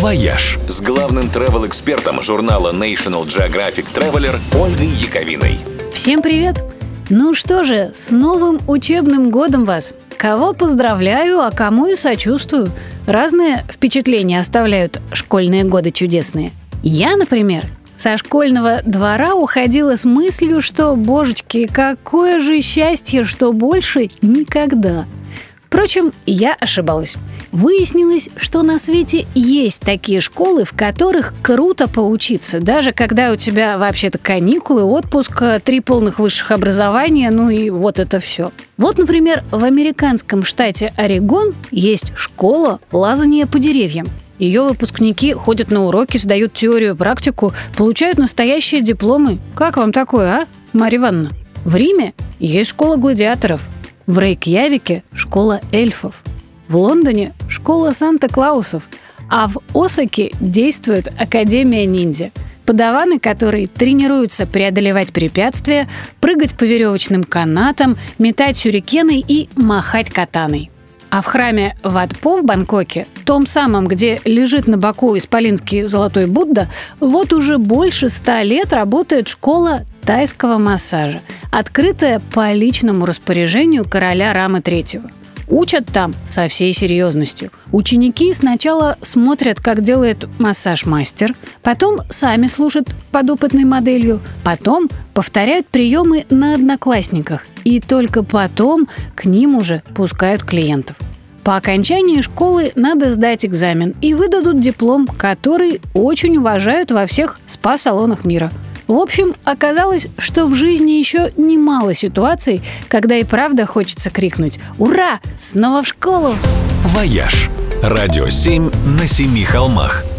«Вояж» с главным travel-экспертом журнала National Geographic Traveler Ольгой Яковиной. Всем привет! Ну что же, с новым учебным годом вас! Кого поздравляю, а кому и сочувствую. Разные впечатления оставляют школьные годы чудесные. Я, например, со школьного двора уходила с мыслью, что, божечки, какое же счастье, что больше никогда – Впрочем, я ошибалась. Выяснилось, что на свете есть такие школы, в которых круто поучиться, даже когда у тебя вообще-то каникулы, отпуск, три полных высших образования, ну и вот это все. Вот, например, в американском штате Орегон есть школа лазания по деревьям. Ее выпускники ходят на уроки, сдают теорию, практику, получают настоящие дипломы. Как вам такое, а, Марья Ивановна? В Риме есть школа гладиаторов – в Рейкьявике – школа эльфов. В Лондоне – школа Санта-Клаусов. А в Осаке действует Академия ниндзя – подаваны, которые тренируются преодолевать препятствия, прыгать по веревочным канатам, метать сюрикены и махать катаной. А в храме Ватпо в Бангкоке, том самом, где лежит на боку исполинский золотой Будда, вот уже больше ста лет работает школа тайского массажа, открытая по личному распоряжению короля Рамы III. Учат там со всей серьезностью. Ученики сначала смотрят, как делает массаж-мастер, потом сами служат подопытной моделью, потом повторяют приемы на одноклассниках, и только потом к ним уже пускают клиентов. По окончании школы надо сдать экзамен и выдадут диплом, который очень уважают во всех спа-салонах мира – в общем, оказалось, что в жизни еще немало ситуаций, когда и правда хочется крикнуть «Ура! Снова в школу!» «Вояж» – радио 7 на семи холмах –